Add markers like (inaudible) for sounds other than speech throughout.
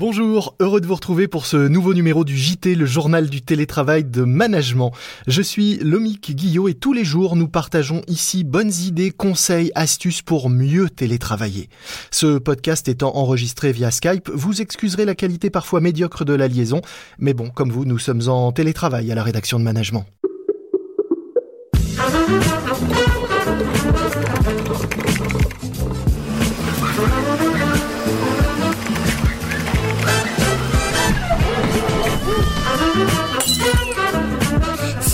Bonjour, heureux de vous retrouver pour ce nouveau numéro du JT, le journal du télétravail de management. Je suis Lomique Guillot et tous les jours nous partageons ici bonnes idées, conseils, astuces pour mieux télétravailler. Ce podcast étant enregistré via Skype, vous excuserez la qualité parfois médiocre de la liaison, mais bon, comme vous, nous sommes en télétravail à la rédaction de management.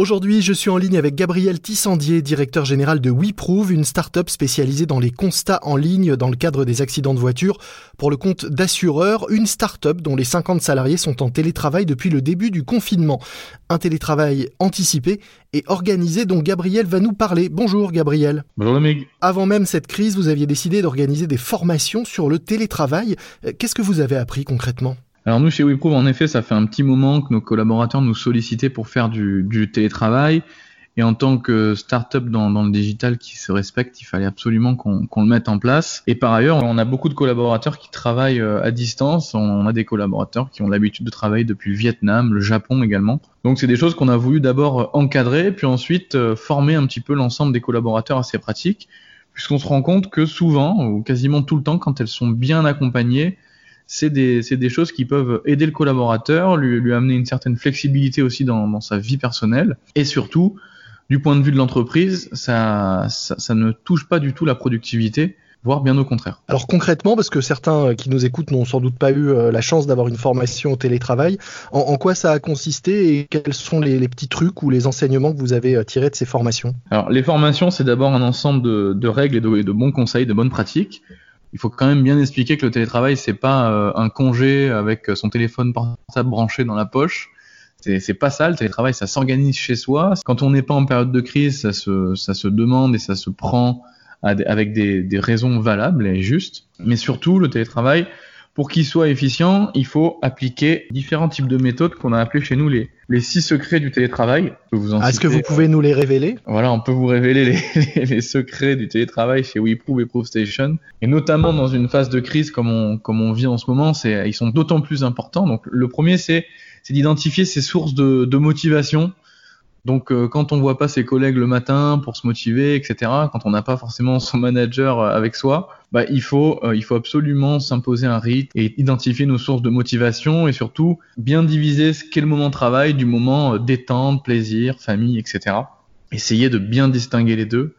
Aujourd'hui, je suis en ligne avec Gabriel Tissandier, directeur général de WeProve, une start-up spécialisée dans les constats en ligne dans le cadre des accidents de voiture pour le compte d'assureurs, une start-up dont les 50 salariés sont en télétravail depuis le début du confinement. Un télétravail anticipé et organisé dont Gabriel va nous parler. Bonjour Gabriel. Bonjour Dominique. Avant même cette crise, vous aviez décidé d'organiser des formations sur le télétravail. Qu'est-ce que vous avez appris concrètement? Alors nous chez WeProve, en effet, ça fait un petit moment que nos collaborateurs nous sollicitaient pour faire du, télétravail. Et en tant que start-up dans, le digital qui se respecte, il fallait absolument qu'on le mette en place. Et par ailleurs, on a beaucoup de collaborateurs qui travaillent euh, à distance. On a des collaborateurs qui ont l'habitude de travailler depuis le Vietnam, le Japon également. Donc c'est des choses qu'on a voulu d'abord encadrer, puis ensuite euh, former un petit peu l'ensemble des collaborateurs à ces pratiques, puisqu'on se rend compte que souvent, ou quasiment tout le temps, quand elles sont bien accompagnées, c'est des, des, choses qui peuvent aider le collaborateur, lui, lui amener une certaine flexibilité aussi dans, dans, sa vie personnelle, et surtout, du point de vue de l'entreprise, ça, ça, ça, ne touche pas du tout la productivité, voire bien au contraire. Alors concrètement, parce que certains qui nous écoutent n'ont sans doute pas eu euh, la chance d'avoir une formation au télétravail, en, en, quoi ça a consisté et quels sont les, les, petits trucs ou les enseignements que vous avez euh, tirés de ces formations? Alors les formations, c'est d'abord un ensemble de, de règles et de, et de bons conseils, de bonnes pratiques il faut quand même bien expliquer que le télétravail c'est pas euh, un congé avec son téléphone portable branché dans la poche. C'est pas ça, le télétravail, ça s'organise chez soi. Quand on n'est pas en période de crise, ça se, demande et ça se prend avec des, des raisons valables et justes. Mais surtout, le télétravail, pour qu'il soit efficient, il faut appliquer différents types de méthodes qu'on a appelées chez nous les, les six secrets du télétravail. Ah, est-ce que vous pouvez nous les révéler? Voilà, on peut vous révéler (laughs) les, les, secrets du télétravail chez WeProve et ProveStation. Et notamment dans une phase de crise comme on, comme on vit en ce moment, ils sont d'autant plus importants. Donc le premier, c'est, c'est d'identifier ses sources de, de motivation donc euh, quand on voit pas ses collègues le matin pour se motiver, etc., quand on n'a pas forcément son (laughs) manager euh, avec soi, bah, il faut euh, il faut absolument s'imposer un rythme et identifier nos sources de motivation et surtout bien diviser ce qu'est le moment travail du moment détente, plaisir, famille, etc. Essayer de bien distinguer les deux,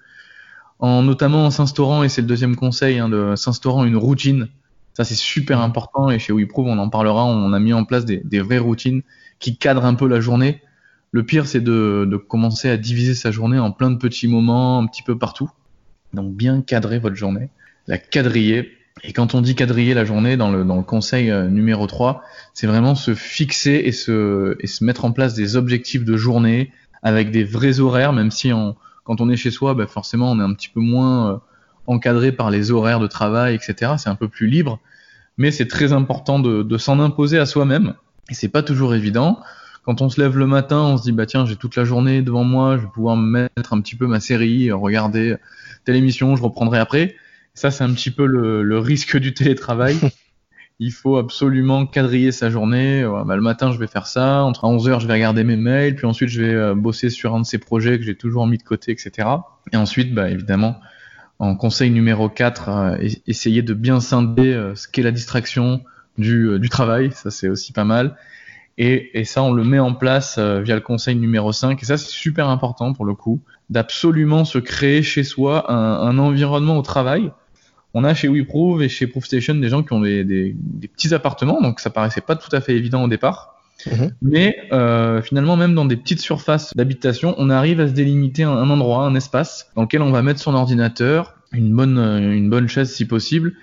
en notamment en s'instaurant et c'est le deuxième conseil, hein, de s'instaurant une routine. Ça c'est super important et chez WeProve on en parlera. On a mis en place des, des vraies routines qui cadrent un peu la journée le pire, c'est de, de, commencer à diviser sa journée en plein de petits moments, un petit peu partout. Donc bien cadrer votre journée, la quadriller. Et quand on dit quadriller la journée dans le, conseil euh, numéro 3, c'est vraiment se fixer et se, et mettre en place des objectifs de journée avec des vrais horaires, même si on, quand on est chez soi, bah forcément on est un petit peu moins euh, encadré par les horaires de travail, etc. C'est un peu plus libre, mais c'est très important de, de s'en imposer à soi-même. Et c'est pas toujours évident quand on se lève le matin, on se dit bah tiens, j'ai toute la journée devant moi, je vais pouvoir me mettre un petit peu ma série, regarder telle émission, je reprendrai après. Ça, c'est un petit peu le, le, risque du télétravail. (laughs) Il faut absolument quadriller sa journée. Bah, le matin, je vais faire ça. Entre 11 heures, je vais regarder mes mails. Puis ensuite, je vais euh, bosser sur un de ces projets que j'ai toujours mis de côté, etc. Et ensuite, bah, évidemment, en conseil numéro 4, euh, essayer de bien scinder euh, ce qu'est la distraction du, du travail. Ça, c'est aussi pas mal. Et, et, ça, on le met en place euh, via le conseil numéro 5. Et ça, c'est super important pour le coup, d'absolument se créer chez soi un, un, environnement au travail. On a chez WeProve et chez ProofStation des gens qui ont des, des, des, petits appartements, donc ça paraissait pas tout à fait évident au départ. Mmh. Mais euh, finalement, même dans des petites surfaces d'habitation, on arrive à se délimiter un, un, endroit, un espace dans lequel on va mettre son ordinateur, une bonne, une bonne chaise si possible,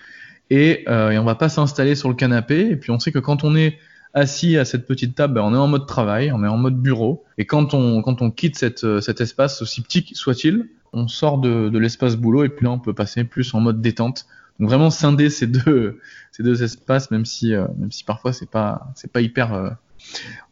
et, euh, et on va pas s'installer sur le canapé. Et puis on sait que quand on est assis à cette petite table, ben, on est en mode travail, on est en mode bureau. Et quand on, quand on quitte cette, euh, cet espace, aussi petit soit-il, on sort de, de l'espace boulot et puis là on peut passer plus en mode détente. Donc vraiment scinder ces deux, (laughs) ces deux espaces, même si, euh, même si parfois c'est pas, c'est pas hyper, euh,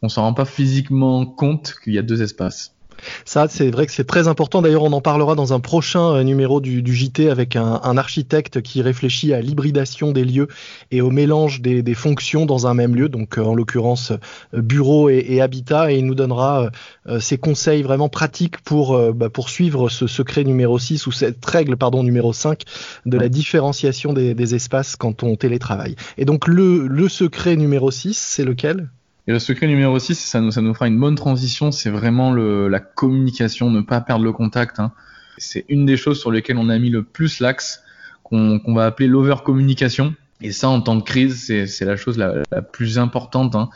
on s'en rend pas physiquement compte qu'il y a deux espaces. Ça, c'est vrai que c'est très important. D'ailleurs, on en parlera dans un prochain euh, numéro du, JT avec un, architecte qui réfléchit à l'hybridation des lieux et au mélange des, fonctions dans un même lieu, donc euh, en l'occurrence euh, bureau et, habitat. Et il nous donnera ses conseils vraiment pratiques pour, bah, suivre ce secret numéro 6 ou cette règle pardon, numéro 5 de la différenciation des, espaces quand on télétravaille. Et donc, le, le secret numéro 6, c'est lequel? Et le secret numéro 6, ça nous, ça nous fera une bonne transition, c'est vraiment la communication, ne pas perdre le contact. Hein. C'est une des choses sur lesquelles on a mis le plus l'axe, qu'on va appeler l'over-communication. Et ça, en temps de crise, c'est la chose la, la plus importante. Hein.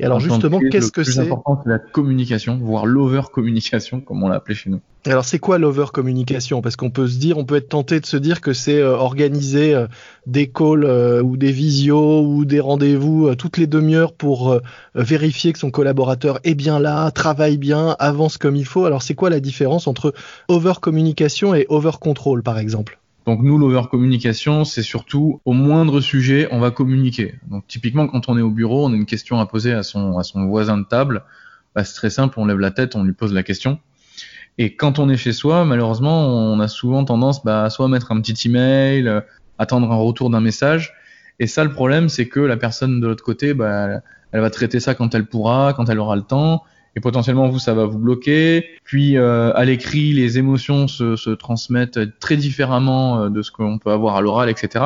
Et alors justement, qu'est-ce que c'est Le plus important, c'est la communication, voire l'over-communication, comme on l'a appelé chez nous. Alors c'est quoi l'over-communication? Parce qu'on peut se dire, on peut être tenté de se dire que c'est euh, organiser euh, des calls euh, ou des visios ou des rendez-vous toutes les demi-heures pour vérifier que son collaborateur est bien là, travaille bien, avance comme il faut. Alors c'est quoi la différence entre over-communication et over-control par exemple? Donc nous, l'over-communication, c'est surtout au moindre sujet, on va communiquer. Donc typiquement, quand on est au bureau, on a une question à poser à son, à son voisin de table. Bah, c'est très simple, on lève la tête, on lui pose la question. Et quand on est chez soi, malheureusement, on a souvent tendance bah, soit à mettre un petit email, euh, attendre un retour d'un message. Et ça, le problème, c'est que la personne de l'autre côté, bah, elle va traiter ça quand elle pourra, quand elle aura le temps et potentiellement vous ça va vous bloquer. Puis euh, à l'écrit, les émotions se, se, transmettent très différemment euh, de ce qu'on peut avoir à l'oral, etc.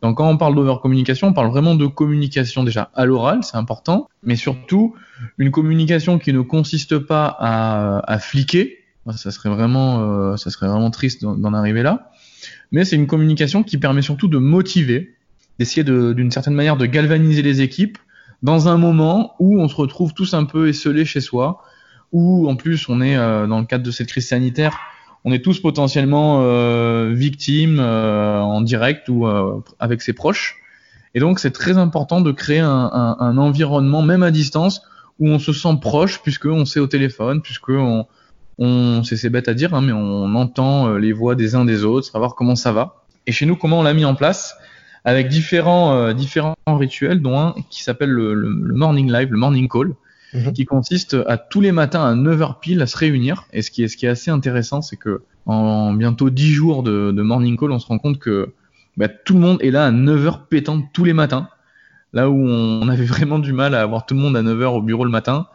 Donc quand on parle d'overcommunication, on parle vraiment de communication déjà à l'oral, c'est important, mais surtout une communication qui ne consiste pas à, à fliquer. Ça serait vraiment, euh, ça serait vraiment triste d'en arriver là. Mais c'est une communication qui permet surtout de motiver, d'essayer d'une certaine manière de galvaniser les équipes dans un moment où on se retrouve tous un peu esselés chez soi, où en plus on est euh, dans le cadre de cette crise sanitaire, on est tous potentiellement euh, victimes euh, en direct ou avec ses proches. Et donc c'est très important de créer un, un, un, environnement, même à distance, où on se sent proche, puisqu'on sait au téléphone, puisque on, c'est bête à dire, hein, mais on entend les voix des uns des autres, savoir comment ça va. Et chez nous, comment on l'a mis en place? Avec différents, euh, différents rituels, dont un qui s'appelle le, le, morning live, le morning call, mhm. qui consiste à tous les matins à 9h pile à se réunir. Et ce qui est, ce qui est assez intéressant, c'est que en bientôt 10 jours de, de, morning call, on se rend compte que bah, tout le monde est là à 9h pétant tous les matins. Là où on, avait vraiment du mal à avoir tout le monde à 9h au bureau le matin,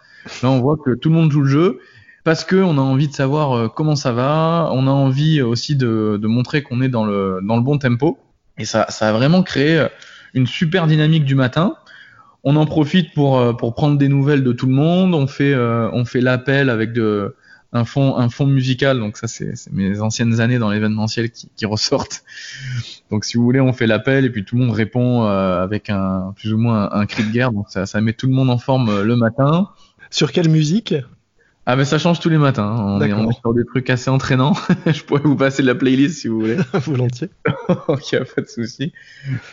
là on voit que tout le monde joue le jeu parce que on a envie de savoir euh, comment ça va, on a envie aussi de, de montrer qu'on est dans le, dans le bon tempo. Et ça, ça a vraiment créé euh, une super dynamique du matin. On en profite pour, euh, pour prendre des nouvelles de tout le monde. On fait, euh, on fait l'appel avec de, un fond, un fond musical. Donc ça, c'est mes anciennes années dans l'événementiel qui, qui, ressortent. Donc si vous voulez, on fait l'appel et puis tout le monde répond avec un plus ou moins un, un, cri de guerre. Donc ça, ça met tout le monde en forme le matin. Sur quelle musique? Ah ben ça change tous les matins. Hein. On, est, on sur des trucs assez entraînants. (laughs) je pourrais vous passer la playlist si vous voulez. (laughs) Volontiers. (laughs) ok, pas de souci.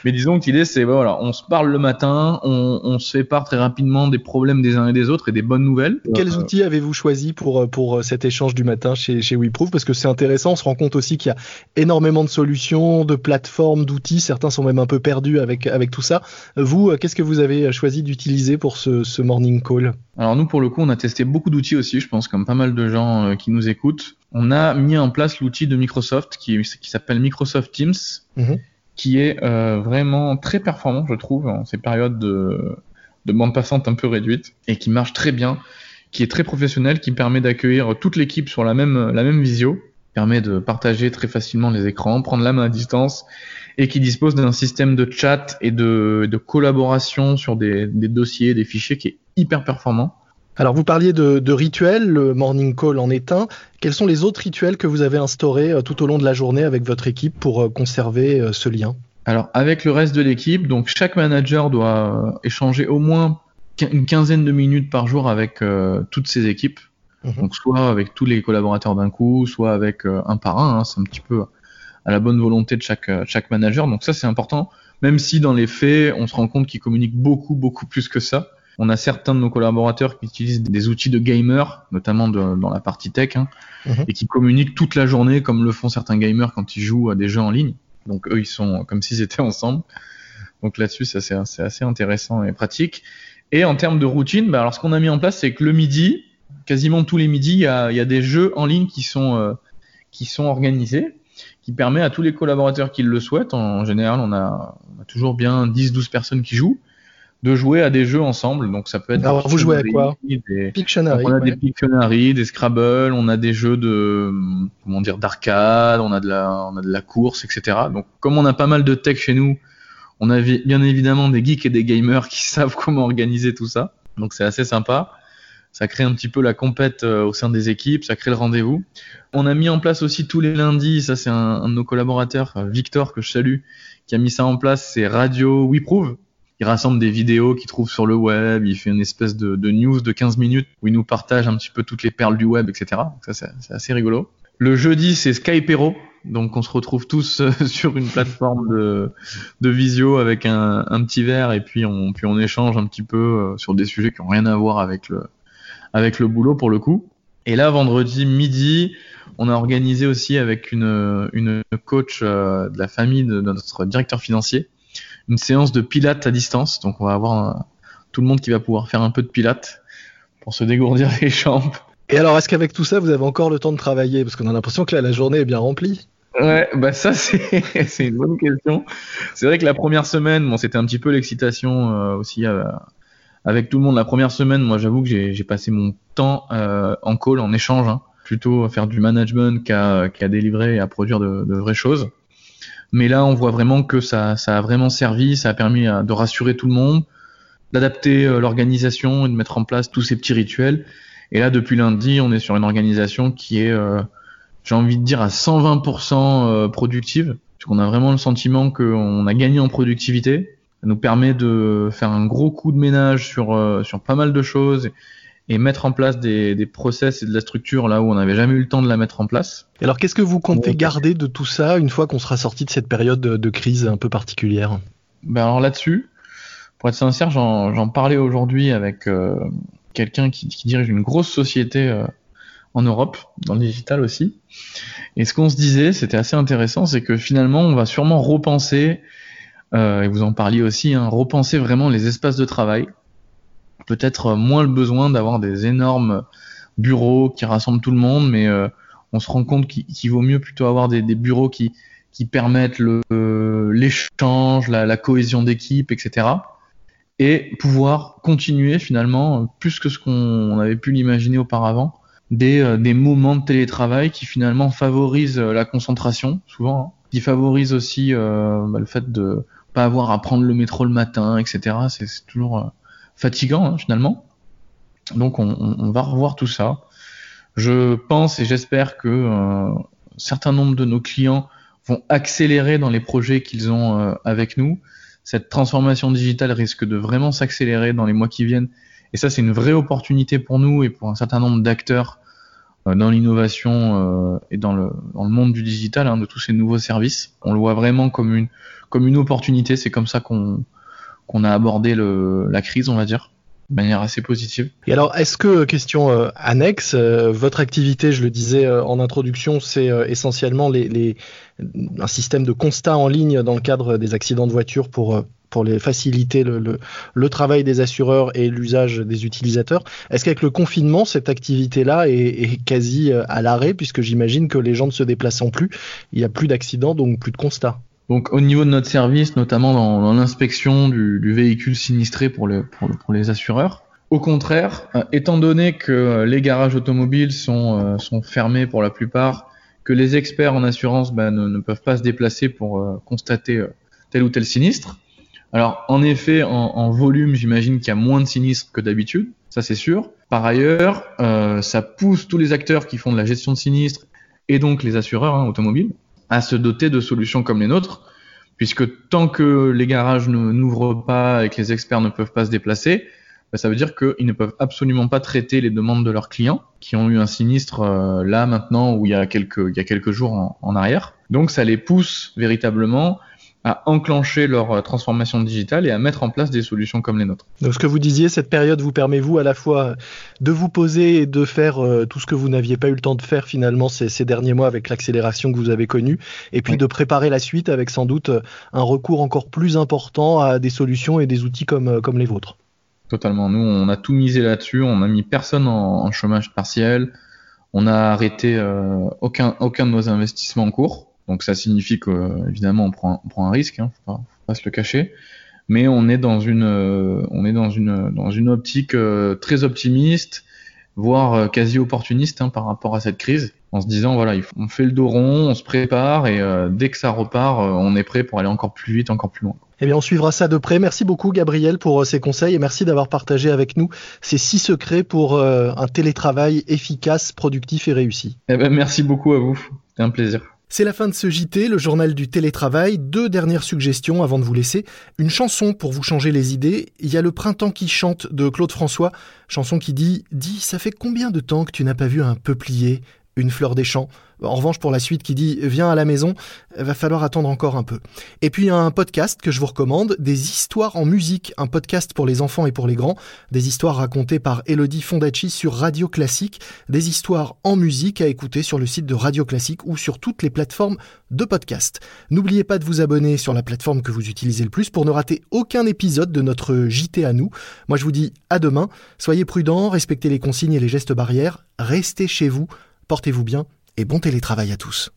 Mais disons que l'idée c'est voilà, on se parle le matin, on, on, se fait part très rapidement des problèmes des uns et des autres et des bonnes nouvelles. Quels outils avez-vous choisi pour pour cet échange du matin chez chez WeProof? Parce que c'est intéressant. On se rend compte aussi qu'il y a énormément de solutions, de plateformes, d'outils. Certains sont même un peu perdus avec avec tout ça. Vous, qu'est-ce que vous avez choisi d'utiliser pour ce, ce morning call? Alors nous, pour le coup, on a testé beaucoup d'outils aussi je pense, comme pas mal de gens euh, qui nous écoutent, on a mis en place l'outil de Microsoft qui, qui s'appelle Microsoft Teams, mhm. qui est euh, vraiment très performant, je trouve, en ces périodes de, de bande passante un peu réduite, et qui marche très bien, qui est très professionnel, qui permet d'accueillir toute l'équipe sur la même, la même visio, permet de partager très facilement les écrans, prendre la main à distance, et qui dispose d'un système de chat et de, de collaboration sur des, des dossiers, des fichiers qui est hyper performant. Alors vous parliez de, de, rituels, le morning call en est un. Quels sont les autres rituels que vous avez instaurés euh, tout au long de la journée avec votre équipe pour euh, conserver euh, ce lien? Alors avec le reste de l'équipe, donc chaque manager doit échanger au moins une quinzaine de minutes par jour avec toutes ses équipes. Mhm. Donc soit avec tous les collaborateurs d'un coup, soit avec un par un. Hein, c'est un petit peu à la bonne volonté de chaque, chaque manager. Donc ça c'est important. Même si dans les faits, on se rend compte qu'ils communiquent beaucoup beaucoup plus que ça. On a certains de nos collaborateurs qui utilisent des outils de gamer, notamment dans la partie tech, hein, mhm. et qui communiquent toute la journée comme le font certains gamers quand ils jouent à des jeux en ligne. Donc eux, ils sont comme s'ils étaient (laughs) ensemble. Donc là-dessus, ça c'est assez intéressant et pratique. Et en termes de routine, bah, alors ce qu'on a mis en place, c'est que le midi, quasiment tous les midis, il y a, y a, des jeux en ligne qui sont, euh, qui sont organisés, qui permet à tous les collaborateurs qui le souhaitent, en général on a, on a toujours bien 10-12 personnes qui jouent, de jouer à des jeux ensemble. Donc ça peut être. Alors vous jouez à quoi des... Pictionary. On a des Pictionary, des Scrabble, on a des jeux de comment dire d'arcade, on a de la on a de la course, etc. Donc comme on a pas mal de tech chez nous, on a bien évidemment des geeks et des gamers (laughs) qui savent comment organiser tout ça. Donc c'est assez sympa. Ça crée un petit peu la compète euh, au sein des équipes, ça crée le rendez-vous. On a mis en place aussi tous les lundis, ça c'est un, un, de nos collaborateurs, Victor, que je salue, qui a mis ça en place, c'est Radio WeProve il rassemble des vidéos qu'il trouve sur le web, il fait une espèce de, news de 15 minutes où il nous partage un petit peu toutes les perles du web, etc. ça, c'est assez rigolo. Le jeudi, c'est Skypero. Donc, on se retrouve tous euh, (laughs) sur une plateforme de, visio avec un, petit verre et puis on, échange un petit peu euh, sur des sujets qui ont rien à voir avec le, boulot pour le coup. Et là, vendredi midi, on a organisé aussi avec une, une coach euh, de la famille de notre directeur financier une séance de pilates à distance. Donc on va avoir tout le monde qui va pouvoir faire un peu de pilates pour se dégourdir les jambes. Et alors, est-ce qu'avec tout ça, vous avez encore le temps de travailler? Parce qu'on a l'impression que là, la journée est bien remplie. Ouais, bah ça (laughs) c'est une bonne question. C'est vrai que la première semaine, bon, c'était un petit peu l'excitation euh, aussi euh, avec tout le monde. La première semaine, moi j'avoue que j'ai passé mon temps euh, en call, en échange, hein, plutôt à faire du management qu'à qu délivrer et à produire de, de vraies choses. Mais là, on voit vraiment que ça, a vraiment servi, ça a permis euh, de rassurer tout le monde, d'adapter euh, l'organisation et de mettre en place tous ces petits rituels. Et là, depuis lundi, on est sur une organisation qui est, euh, j'ai envie de dire, à 120% productive, puisqu'on a vraiment le sentiment qu'on a gagné en productivité. Ça nous permet de faire un gros coup de ménage sur, sur pas mal de choses et mettre en place des, des, process et de la structure là où on n'avait jamais eu le temps de la mettre en place. alors qu'est-ce que vous comptez garder de tout ça une fois qu'on sera sorti de cette période de, de crise un peu particulière? Ben alors là-dessus, pour être sincère, j'en parlais aujourd'hui avec euh, quelqu'un qui, qui, dirige une grosse société euh, en Europe, dans le digital aussi. Et ce qu'on se disait, c'était assez intéressant, c'est que finalement, on va sûrement repenser, euh, et vous en parliez aussi, hein, repenser vraiment les espaces de travail peut-être moins le besoin d'avoir des énormes bureaux qui rassemblent tout le monde, mais euh, on se rend compte qu'il vaut mieux plutôt avoir des, bureaux qui, permettent l'échange, la, cohésion d'équipe, etc. Et pouvoir continuer finalement, plus que ce qu'on avait pu l'imaginer auparavant, des, euh, des, moments de télétravail qui finalement favorisent la concentration, souvent, hein, qui favorisent aussi euh, bah, le fait de pas avoir à prendre le métro le matin, etc. C'est toujours fatigant hein, finalement. Donc on, on, va revoir tout ça. Je pense et j'espère que euh, un certain nombre de nos clients vont accélérer dans les projets qu'ils ont euh, avec nous. Cette transformation digitale risque de vraiment s'accélérer dans les mois qui viennent. Et ça, c'est une vraie opportunité pour nous et pour un certain nombre d'acteurs euh, dans l'innovation et dans le, dans le monde du digital, hein, de tous ces nouveaux services. On le voit vraiment comme une, comme une opportunité. C'est comme ça qu'on qu'on a abordé la crise, on va dire de manière assez positive. Et alors, est-ce que, question euh, annexe, euh, votre activité, je le disais euh, en introduction, c'est euh, essentiellement un système de constat en ligne dans le cadre des accidents de voiture pour, euh, faciliter le, travail des assureurs et l'usage des utilisateurs. Est-ce qu'avec le confinement, cette activité-là est, est, quasi à l'arrêt, puisque j'imagine que les gens ne se déplacent plus, il n'y a plus d'accidents, donc plus de constats? Donc au niveau de notre service, notamment dans, dans l'inspection du, du, véhicule sinistré pour, pour, pour les assureurs, au contraire, euh, étant donné que les garages automobiles sont, euh, sont fermés pour la plupart, que les experts en assurance bah, ne, ne, peuvent pas se déplacer pour euh, constater euh, tel ou tel sinistre. Alors en effet, en, en volume, j'imagine qu'il y a moins de sinistres que d'habitude, ça c'est sûr. Par ailleurs, euh, ça pousse tous les acteurs qui font de la gestion de sinistres et donc les assureurs hein, automobiles à se doter de solutions comme les nôtres, puisque tant que les garages n'ouvrent pas et que les experts ne peuvent pas se déplacer, bah, ça veut dire qu'ils ne peuvent absolument pas traiter les demandes de leurs clients qui ont eu un sinistre euh, là maintenant ou il y a quelques, il y a quelques jours en, en arrière. Donc ça les pousse véritablement à enclencher leur euh, transformation digitale et à mettre en place des solutions comme les nôtres. Donc ce que vous disiez, cette période vous permet vous à la fois de vous poser et de faire euh, tout ce que vous n'aviez pas eu le temps de faire finalement ces, ces derniers mois avec l'accélération que vous avez connue, et puis oui. de préparer la suite avec sans doute un recours encore plus important à des solutions et des outils comme, euh, comme les vôtres. Totalement. Nous, on a tout misé là-dessus. On a mis personne en, chômage partiel. On a arrêté euh, aucun, aucun de nos investissements en cours. Donc ça signifie que évidemment on prend, on prend un risque, hein, faut, pas, faut pas se le cacher. Mais on est dans une, euh, on est dans une, dans une optique euh, très optimiste, voire quasi opportuniste hein, par rapport à cette crise, en se disant voilà, on fait le dos rond, on se prépare et dès que ça repart, on est prêt pour aller encore plus vite, encore plus loin. Eh bien, on suivra ça de près. Merci beaucoup, Gabriel, pour euh, ces conseils et merci d'avoir partagé avec nous ces six secrets pour euh, un télétravail efficace, productif et réussi. Eh ben, merci beaucoup à vous. C'était un plaisir. C'est la fin de ce JT, le journal du télétravail. Deux dernières suggestions avant de vous laisser. Une chanson pour vous changer les idées. Il y a Le Printemps qui chante de Claude François. Chanson qui dit Dis, ça fait combien de temps que tu n'as pas vu un peuplier? Une fleur des champs. En revanche, pour la suite qui dit viens à la maison, va falloir attendre encore un peu. Et puis un podcast que je vous recommande, des histoires en musique, un podcast pour les enfants et pour les grands, des histoires racontées par Elodie Fondacci sur Radio Classique, des histoires en musique à écouter sur le site de Radio Classique ou sur toutes les plateformes de podcast. N'oubliez pas de vous abonner sur la plateforme que vous utilisez le plus pour ne rater aucun épisode de notre JT à nous. Moi je vous dis à demain, soyez prudents, respectez les consignes et les gestes barrières, restez chez vous Portez-vous bien et bon télétravail à tous.